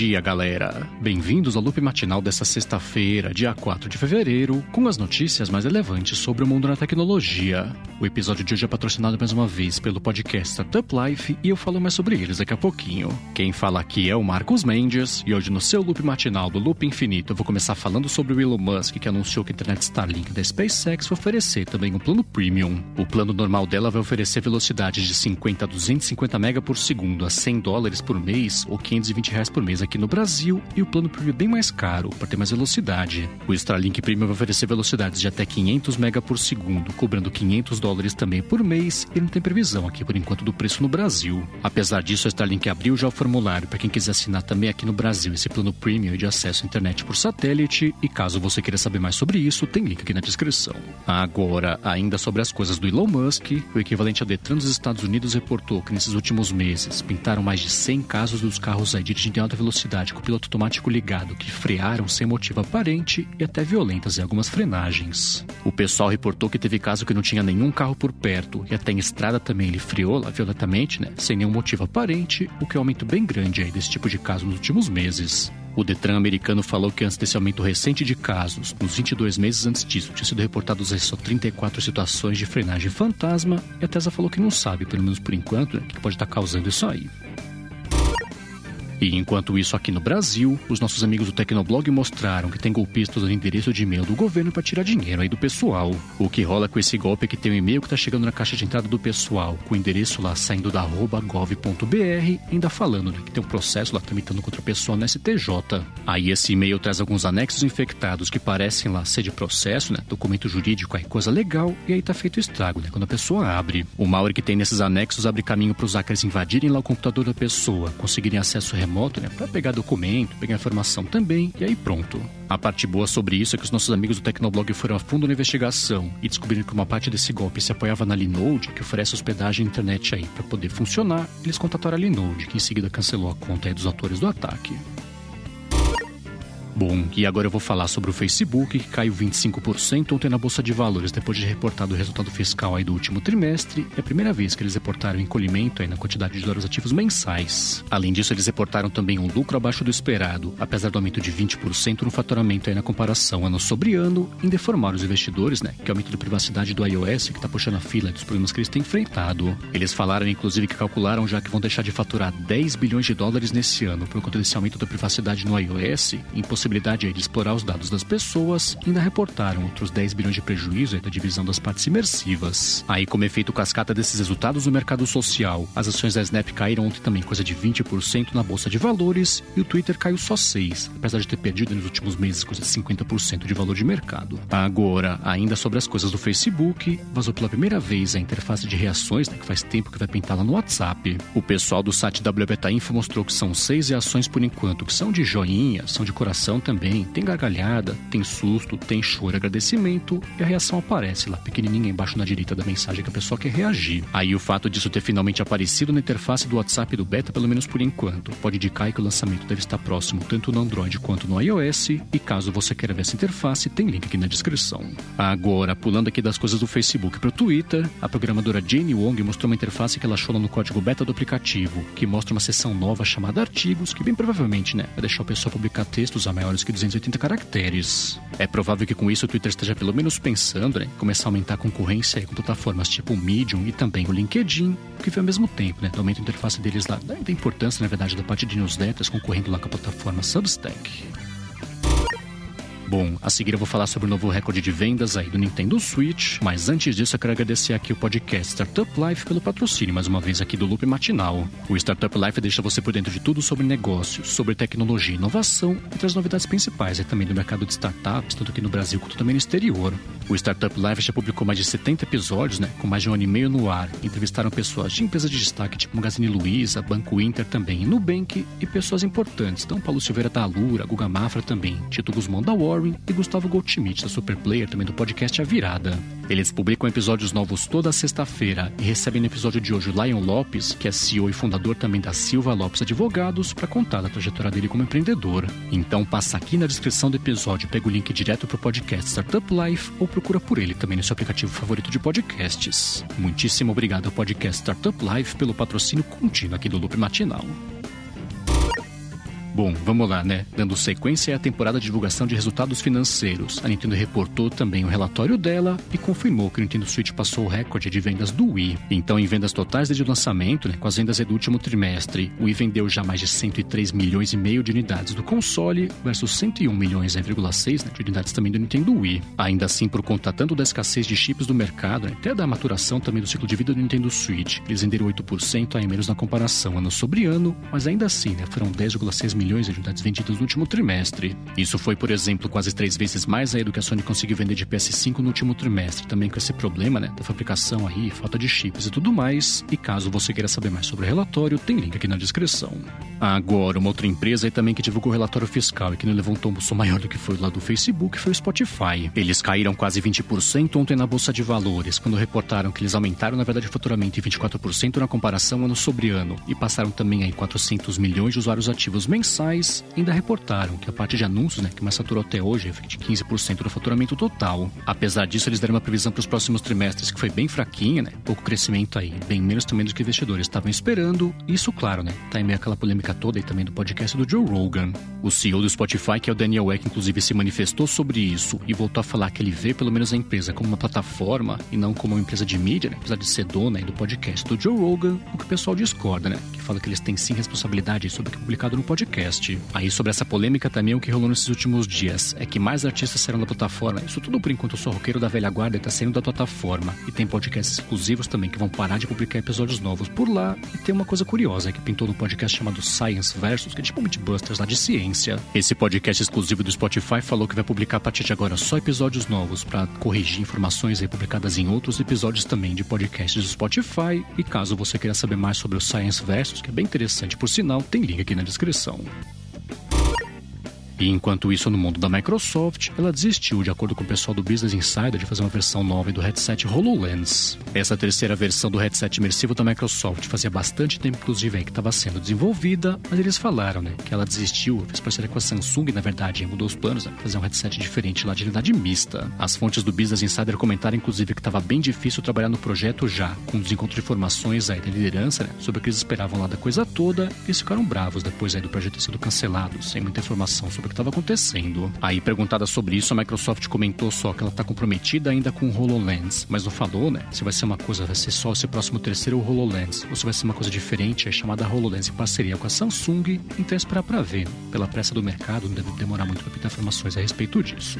dia, galera! Bem-vindos ao loop matinal dessa sexta-feira, dia 4 de fevereiro, com as notícias mais relevantes sobre o mundo da tecnologia. O episódio de hoje é patrocinado mais uma vez pelo podcast Startup Life e eu falo mais sobre eles daqui a pouquinho. Quem fala aqui é o Marcos Mendes e hoje no seu loop matinal do Loop Infinito eu vou começar falando sobre o Elon Musk que anunciou que a internet Starlink da SpaceX vai oferecer também um plano premium. O plano normal dela vai oferecer velocidades de 50 a 250 MB por segundo a 100 dólares por mês ou 520 reais por mês aqui no Brasil e o plano premium bem mais caro, para ter mais velocidade. O Starlink Premium vai oferecer velocidades de até 500 MB por segundo, cobrando 500 dólares também por mês e não tem previsão aqui por enquanto do preço no Brasil. Apesar disso, a Starlink abriu já o formulário para quem quiser assinar também aqui no Brasil esse plano premium de acesso à internet por satélite e caso você queira saber mais sobre isso, tem link aqui na descrição. Agora, ainda sobre as coisas do Elon Musk, o equivalente a Detran dos Estados Unidos reportou que nesses últimos meses pintaram mais de 100 casos dos carros aí dirigindo em alta velocidade com o piloto automático ligado que frearam sem motivo aparente e até violentas em algumas frenagens. O pessoal reportou que teve caso que não tinha nenhum carro por perto e até em estrada também ele freou lá violentamente, né, sem nenhum motivo aparente, o que é um aumento bem grande aí desse tipo de caso nos últimos meses. O Detran americano falou que antes desse aumento recente de casos, nos 22 meses antes disso, tinha sido reportados só 34 situações de frenagem fantasma, e a Tesla falou que não sabe, pelo menos por enquanto, né, o que pode estar causando isso aí. E enquanto isso aqui no Brasil, os nossos amigos do Tecnoblog mostraram que tem golpistas no endereço de e-mail do governo para tirar dinheiro aí do pessoal. O que rola com esse golpe é que tem um e-mail que tá chegando na caixa de entrada do pessoal, com o endereço lá saindo da gov.br, ainda falando né, que tem um processo lá tramitando contra o pessoal no STJ. Aí esse e-mail traz alguns anexos infectados que parecem lá ser de processo, né, documento jurídico aí, coisa legal, e aí tá feito o estrago, né, quando a pessoa abre. O malware que tem nesses anexos abre caminho para os hackers invadirem lá o computador da pessoa, conseguirem acesso remoto remoto, né, para pegar documento, pegar informação também, e aí pronto. A parte boa sobre isso é que os nossos amigos do Tecnoblog foram a fundo na investigação e descobriram que uma parte desse golpe se apoiava na Linode, que oferece hospedagem na internet aí para poder funcionar. Eles contataram a Linode, que em seguida cancelou a conta dos autores do ataque. Bom, e agora eu vou falar sobre o Facebook, que caiu 25% ontem na Bolsa de Valores, depois de reportado o resultado fiscal aí do último trimestre. É a primeira vez que eles reportaram encolhimento aí na quantidade de dólares ativos mensais. Além disso, eles reportaram também um lucro abaixo do esperado, apesar do aumento de 20% no faturamento aí na comparação ano sobre ano, em deformar os investidores, né? Que é o aumento da privacidade do iOS, que está puxando a fila dos problemas que eles têm enfrentado. Eles falaram, inclusive, que calcularam já que vão deixar de faturar 10 bilhões de dólares nesse ano por conta desse aumento da privacidade no iOS, possibilidade de explorar os dados das pessoas, ainda reportaram outros 10 bilhões de prejuízo da divisão das partes imersivas. Aí, como efeito cascata desses resultados no mercado social, as ações da Snap caíram ontem também coisa de 20% na bolsa de valores e o Twitter caiu só 6, apesar de ter perdido nos últimos meses coisa de 50% de valor de mercado. Agora, ainda sobre as coisas do Facebook, vazou pela primeira vez a interface de reações, né, que faz tempo que vai pintar lá no WhatsApp. O pessoal do site WBeta Info mostrou que são seis reações por enquanto, que são de joinha, são de coração também, tem gargalhada, tem susto, tem choro, agradecimento e a reação aparece lá pequenininha embaixo na direita da mensagem que a pessoa quer reagir. Aí o fato disso ter finalmente aparecido na interface do WhatsApp do beta, pelo menos por enquanto, pode indicar que o lançamento deve estar próximo tanto no Android quanto no iOS e caso você queira ver essa interface, tem link aqui na descrição. Agora, pulando aqui das coisas do Facebook para o Twitter, a programadora Jane Wong mostrou uma interface que ela achou no código beta do aplicativo, que mostra uma seção nova chamada Artigos, que bem provavelmente, né, vai deixar o pessoal publicar textos a maiores que 280 caracteres. É provável que com isso o Twitter esteja pelo menos pensando né, começar a aumentar a concorrência com plataformas tipo o Medium e também o LinkedIn, que foi ao mesmo tempo, né, do aumento da interface deles lá, da importância, na verdade, da parte de newsletters concorrendo lá com a plataforma Substack. Bom, a seguir eu vou falar sobre o novo recorde de vendas aí do Nintendo Switch, mas antes disso eu quero agradecer aqui o podcast Startup Life pelo patrocínio mais uma vez aqui do Loop Matinal. O Startup Life deixa você por dentro de tudo sobre negócios, sobre tecnologia e inovação e traz novidades principais aí também do mercado de startups, tanto aqui no Brasil quanto também no exterior. O Startup Life já publicou mais de 70 episódios, né, com mais de um ano e meio no ar. Entrevistaram pessoas de empresas de destaque tipo Magazine Luiza, Banco Inter também, Nubank e pessoas importantes, então Paulo Silveira da Alura, Guga Mafra também, Tito Guzmão da War E Gustavo Goldschmidt, da Superplayer, também do podcast A Virada. Eles publicam episódios novos toda sexta-feira e recebem no episódio de hoje Lion Lopes, que é CEO e fundador também da Silva Lopes Advogados, para contar a trajetória dele como empreendedor. Então passa aqui na descrição do episódio, pega o link direto para o podcast Startup Life ou procura por ele também no seu aplicativo favorito de podcasts. Muitíssimo obrigado ao podcast Startup Life pelo patrocínio contínuo aqui do Loop Matinal. Bom, vamos lá, né? Dando sequência à temporada de divulgação de resultados financeiros. A Nintendo reportou também o relatório dela e confirmou que o Nintendo Switch passou o recorde de vendas do Wii. Então, em vendas totais desde o lançamento, né, com as vendas do último trimestre, o Wii vendeu já mais de 103 milhões e meio de unidades do console versus 101 milhões e 6 né, de unidades também do Nintendo Wii. Ainda assim, por conta tanto da escassez de chips do mercado, né, até da maturação também do ciclo de vida do Nintendo Switch, eles venderam 8% a menos na comparação ano sobre ano, mas ainda assim, né, foram 10,6 milhões de unidades vendidas no último trimestre. Isso foi, por exemplo, quase três vezes mais aí do que a Sony conseguiu vender de PS5 no último trimestre, também com esse problema né, da fabricação aí, falta de chips e tudo mais. E caso você queira saber mais sobre o relatório, tem link aqui na descrição. Agora, uma outra empresa aí também que divulgou o relatório fiscal e que não levou um tombo maior do que foi lá do Facebook foi o Spotify. Eles caíram quase 20% ontem na bolsa de valores, quando reportaram que eles aumentaram, na verdade, o faturamento em 24% na comparação ano sobre ano e passaram também aí 400 milhões de usuários ativos mensais, ainda reportaram que a parte de anúncios, né, que mais saturou até hoje, é de 15% do faturamento total. Apesar disso, eles deram uma previsão para os próximos trimestres que foi bem fraquinha, né? Pouco crescimento aí, bem menos também do que investidores estavam esperando. Isso, claro, né? Tá em meio aquela polêmica toda e também do podcast do Joe Rogan. O CEO do Spotify, que é o Daniel Eck, inclusive se manifestou sobre isso e voltou a falar que ele vê pelo menos a empresa como uma plataforma e não como uma empresa de mídia, né? apesar de ser dona aí do podcast do Joe Rogan, o que o pessoal discorda, né? Que fala que eles têm sim responsabilidade sobre o que é publicado no podcast. Aí sobre essa polêmica também o que rolou nesses últimos dias é que mais artistas saíram da plataforma. Isso tudo por enquanto eu sou roqueiro da velha guarda e tá saindo da plataforma. E tem podcasts exclusivos também que vão parar de publicar episódios novos por lá. E tem uma coisa curiosa que pintou no podcast chamado Science Versus, que é tipo um Mythbusters lá de ciência. Esse podcast exclusivo do Spotify falou que vai publicar a partir de agora só episódios novos para corrigir informações aí publicadas em outros episódios também de podcasts do Spotify. E caso você queira saber mais sobre o Science Versus, que é bem interessante por sinal, tem link aqui na descrição. Thank you. E enquanto isso, no mundo da Microsoft, ela desistiu, de acordo com o pessoal do Business Insider, de fazer uma versão nova do headset HoloLens. Essa terceira versão do headset imersivo da Microsoft fazia bastante tempo, inclusive, aí, que estava sendo desenvolvida, mas eles falaram, né, que ela desistiu, fez parceria com a Samsung, na verdade, mudou os planos, né, fazer um headset diferente lá de realidade mista. As fontes do Business Insider comentaram, inclusive, que estava bem difícil trabalhar no projeto já, com desencontro de informações aí da liderança, né, sobre o que eles esperavam lá da coisa toda, e eles ficaram bravos depois aí do projeto ter sido cancelado, sem muita informação sobre que estava acontecendo. Aí, perguntada sobre isso, a Microsoft comentou só que ela está comprometida ainda com o HoloLens, mas não falou, né? Se vai ser uma coisa, vai ser só esse próximo terceiro HoloLens, ou se vai ser uma coisa diferente, é chamada HoloLens em parceria com a Samsung, então é esperar para ver. Pela pressa do mercado, não deve demorar muito para ter informações a respeito disso.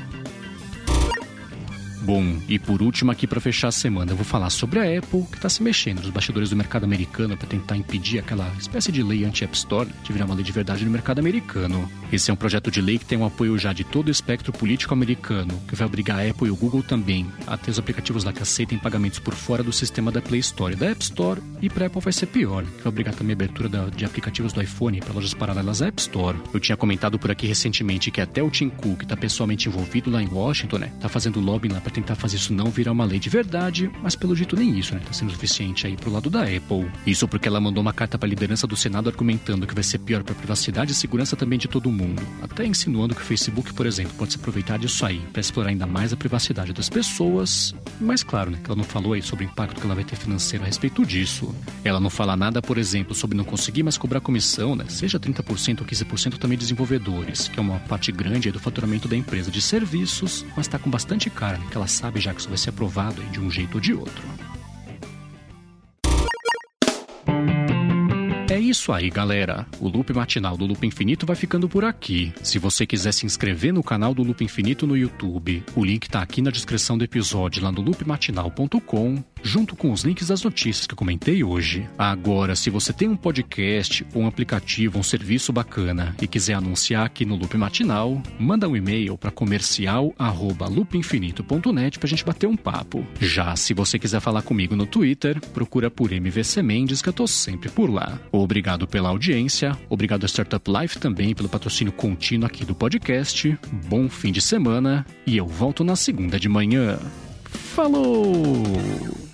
Bom, e por último aqui para fechar a semana, eu vou falar sobre a Apple, que está se mexendo nos bastidores do mercado americano para tentar impedir aquela espécie de lei anti-App Store de virar uma lei de verdade no mercado americano. Esse é um projeto de lei que tem um apoio já de todo o espectro político americano, que vai obrigar a Apple e o Google também a ter os aplicativos lá que aceitem pagamentos por fora do sistema da Play Store e da App Store, e para Apple vai ser pior, que vai obrigar também a abertura de aplicativos do iPhone para lojas paralelas à App Store. Eu tinha comentado por aqui recentemente que até o Tim Cook, que está pessoalmente envolvido lá em Washington, né, tá fazendo lobby lá para tentar fazer isso não virar uma lei de verdade, mas pelo jeito nem isso, né? Tá sendo suficiente aí pro lado da Apple. Isso porque ela mandou uma carta para a liderança do Senado argumentando que vai ser pior para a privacidade e segurança também de todo mundo. Até insinuando que o Facebook, por exemplo, pode se aproveitar disso aí para explorar ainda mais a privacidade das pessoas. Mas claro, né? Que ela não falou aí sobre o impacto que ela vai ter financeiro a respeito disso. Ela não fala nada, por exemplo, sobre não conseguir mais cobrar comissão, né? Seja 30% ou 15% também desenvolvedores, que é uma parte grande do faturamento da empresa de serviços, mas tá com bastante cara, né? Que ela sabe já que isso vai ser aprovado de um jeito ou de outro. É isso aí, galera. O loop matinal do Loop Infinito vai ficando por aqui. Se você quiser se inscrever no canal do Loop Infinito no YouTube, o link tá aqui na descrição do episódio lá no loopmatinal.com junto com os links das notícias que comentei hoje. Agora, se você tem um podcast, um aplicativo, um serviço bacana e quiser anunciar aqui no Loop Matinal, manda um e-mail para comercial@loopinfinito.net pra gente bater um papo. Já se você quiser falar comigo no Twitter, procura por MVC Mendes que eu tô sempre por lá. Obrigado pela audiência, obrigado a Startup Life também pelo patrocínio contínuo aqui do podcast. Bom fim de semana e eu volto na segunda de manhã. Falou!